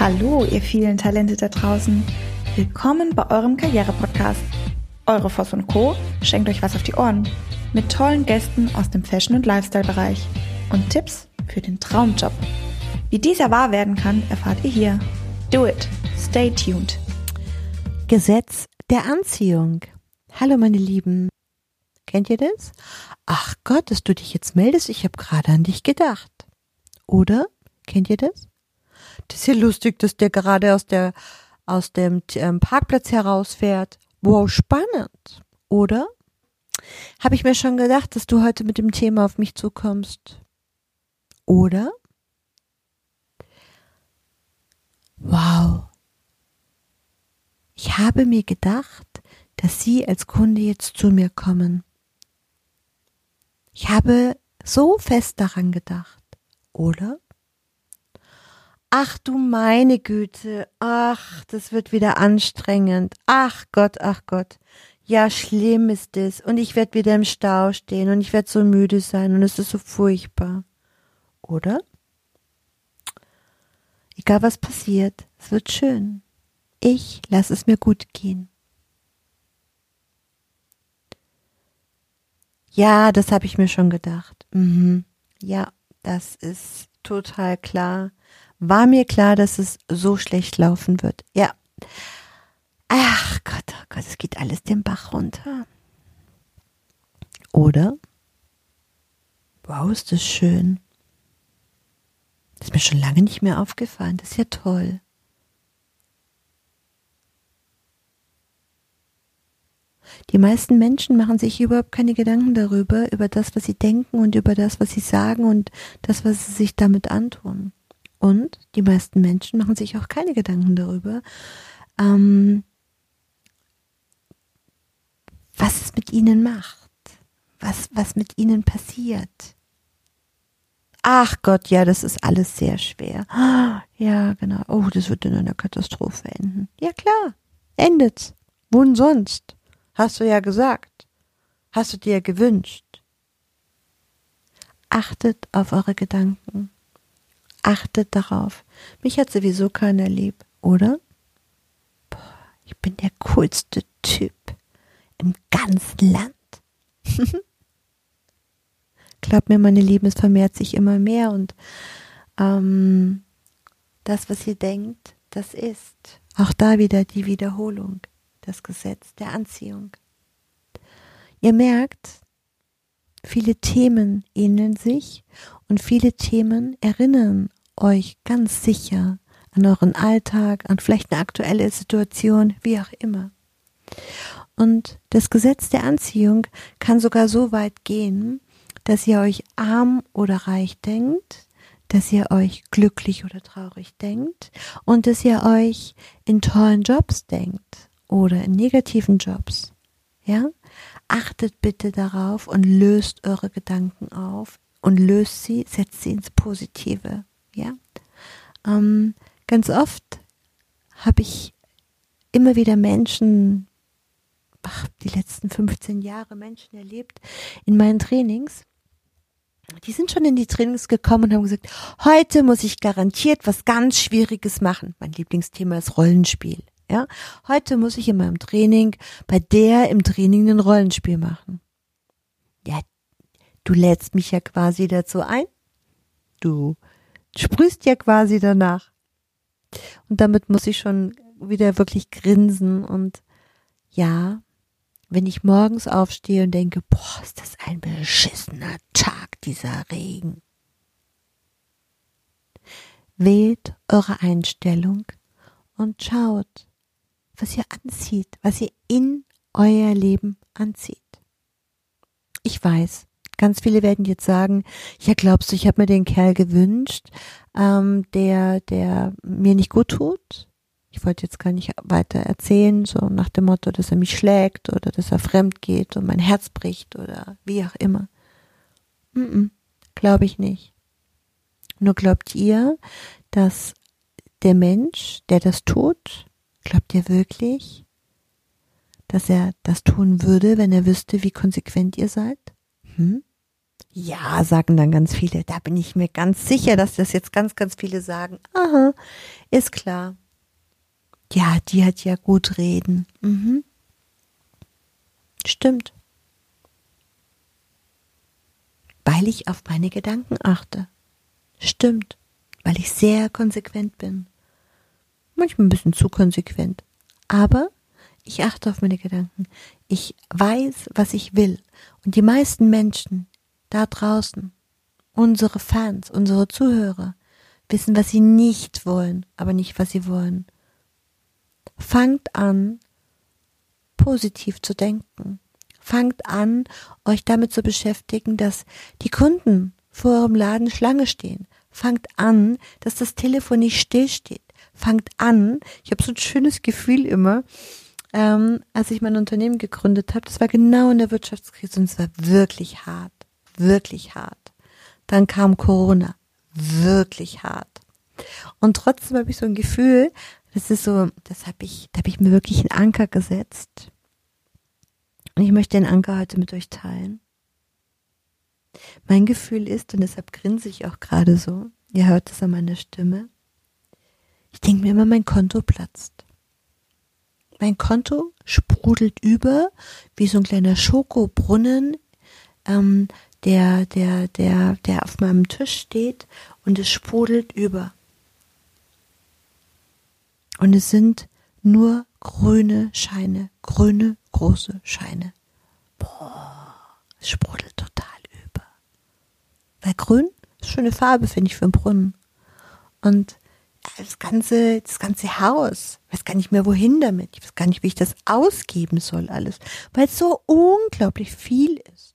Hallo, ihr vielen Talente da draußen. Willkommen bei eurem Karriere-Podcast. Eure Voss und Co. schenkt euch was auf die Ohren. Mit tollen Gästen aus dem Fashion- und Lifestyle-Bereich. Und Tipps für den Traumjob. Wie dieser wahr werden kann, erfahrt ihr hier. Do it. Stay tuned. Gesetz der Anziehung. Hallo meine Lieben. Kennt ihr das? Ach Gott, dass du dich jetzt meldest, ich habe gerade an dich gedacht. Oder? Kennt ihr das? Das ist ja lustig, dass der gerade aus der aus dem ähm, Parkplatz herausfährt. Wow, spannend. Oder? Habe ich mir schon gedacht, dass du heute mit dem Thema auf mich zukommst. Oder? Wow. Ich habe mir gedacht, dass Sie als Kunde jetzt zu mir kommen. Ich habe so fest daran gedacht. Oder? Ach du meine Güte, ach, das wird wieder anstrengend. Ach Gott, ach Gott. Ja, schlimm ist es. Und ich werde wieder im Stau stehen und ich werde so müde sein und es ist so furchtbar. Oder? Egal was passiert, es wird schön. Ich lasse es mir gut gehen. Ja, das habe ich mir schon gedacht. Mhm. Ja, das ist total klar war mir klar, dass es so schlecht laufen wird. Ja. Ach Gott, oh Gott, es geht alles den Bach runter. Oder? Wow, ist das schön. Das ist mir schon lange nicht mehr aufgefallen. Das ist ja toll. Die meisten Menschen machen sich überhaupt keine Gedanken darüber, über das, was sie denken und über das, was sie sagen und das, was sie sich damit antun. Und die meisten Menschen machen sich auch keine Gedanken darüber, ähm, was es mit ihnen macht, was, was mit ihnen passiert. Ach Gott, ja, das ist alles sehr schwer. Ja, genau. Oh, das wird in einer Katastrophe enden. Ja, klar. Endet's. Wohin sonst? Hast du ja gesagt. Hast du dir gewünscht. Achtet auf eure Gedanken. Achtet darauf. Mich hat sowieso keiner lieb, oder? Boah, ich bin der coolste Typ im ganzen Land. Glaub mir, meine Lieben, es vermehrt sich immer mehr und ähm, das, was ihr denkt, das ist. Auch da wieder die Wiederholung, das Gesetz der Anziehung. Ihr merkt, viele Themen ähneln sich und viele Themen erinnern euch ganz sicher an euren Alltag, an vielleicht eine aktuelle Situation, wie auch immer. Und das Gesetz der Anziehung kann sogar so weit gehen, dass ihr euch arm oder reich denkt, dass ihr euch glücklich oder traurig denkt und dass ihr euch in tollen Jobs denkt oder in negativen Jobs. Ja? Achtet bitte darauf und löst eure Gedanken auf, und löst sie, setzt sie ins Positive. Ja, ähm, ganz oft habe ich immer wieder Menschen, ach, die letzten 15 Jahre Menschen erlebt in meinen Trainings. Die sind schon in die Trainings gekommen und haben gesagt, heute muss ich garantiert was ganz Schwieriges machen. Mein Lieblingsthema ist Rollenspiel. Ja, heute muss ich in meinem Training bei der im Training ein Rollenspiel machen. Du lädst mich ja quasi dazu ein. Du sprühst ja quasi danach. Und damit muss ich schon wieder wirklich grinsen und ja, wenn ich morgens aufstehe und denke, boah, ist das ein beschissener Tag, dieser Regen. Wählt eure Einstellung und schaut, was ihr anzieht, was ihr in euer Leben anzieht. Ich weiß, Ganz viele werden jetzt sagen, ja glaubst du, ich habe mir den Kerl gewünscht, ähm, der, der mir nicht gut tut. Ich wollte jetzt gar nicht weiter erzählen, so nach dem Motto, dass er mich schlägt oder dass er fremd geht und mein Herz bricht oder wie auch immer. Mm -mm, Glaube ich nicht. Nur glaubt ihr, dass der Mensch, der das tut, glaubt ihr wirklich, dass er das tun würde, wenn er wüsste, wie konsequent ihr seid? Hm? Ja, sagen dann ganz viele. Da bin ich mir ganz sicher, dass das jetzt ganz, ganz viele sagen. Aha, ist klar. Ja, die hat ja gut reden. Mhm. Stimmt. Weil ich auf meine Gedanken achte. Stimmt. Weil ich sehr konsequent bin. Manchmal ein bisschen zu konsequent. Aber ich achte auf meine Gedanken. Ich weiß, was ich will. Und die meisten Menschen, da draußen, unsere Fans, unsere Zuhörer, wissen, was sie nicht wollen, aber nicht, was sie wollen. Fangt an, positiv zu denken. Fangt an, euch damit zu beschäftigen, dass die Kunden vor eurem Laden Schlange stehen. Fangt an, dass das Telefon nicht stillsteht. Fangt an, ich habe so ein schönes Gefühl immer, ähm, als ich mein Unternehmen gegründet habe, das war genau in der Wirtschaftskrise und es war wirklich hart wirklich hart. Dann kam Corona, wirklich hart. Und trotzdem habe ich so ein Gefühl, das ist so, das habe ich, da habe ich mir wirklich einen Anker gesetzt. Und ich möchte den Anker heute mit euch teilen. Mein Gefühl ist, und deshalb grinse ich auch gerade so, ihr hört es an meiner Stimme, ich denke mir immer, mein Konto platzt. Mein Konto sprudelt über wie so ein kleiner Schokobrunnen, ähm, der, der, der, der auf meinem Tisch steht und es sprudelt über. Und es sind nur grüne Scheine, grüne große Scheine. Boah, es sprudelt total über. Weil grün ist schöne Farbe, finde ich, für einen Brunnen. Und das ganze, das ganze Haus, ich weiß gar nicht mehr wohin damit. Ich weiß gar nicht, wie ich das ausgeben soll alles, weil es so unglaublich viel ist.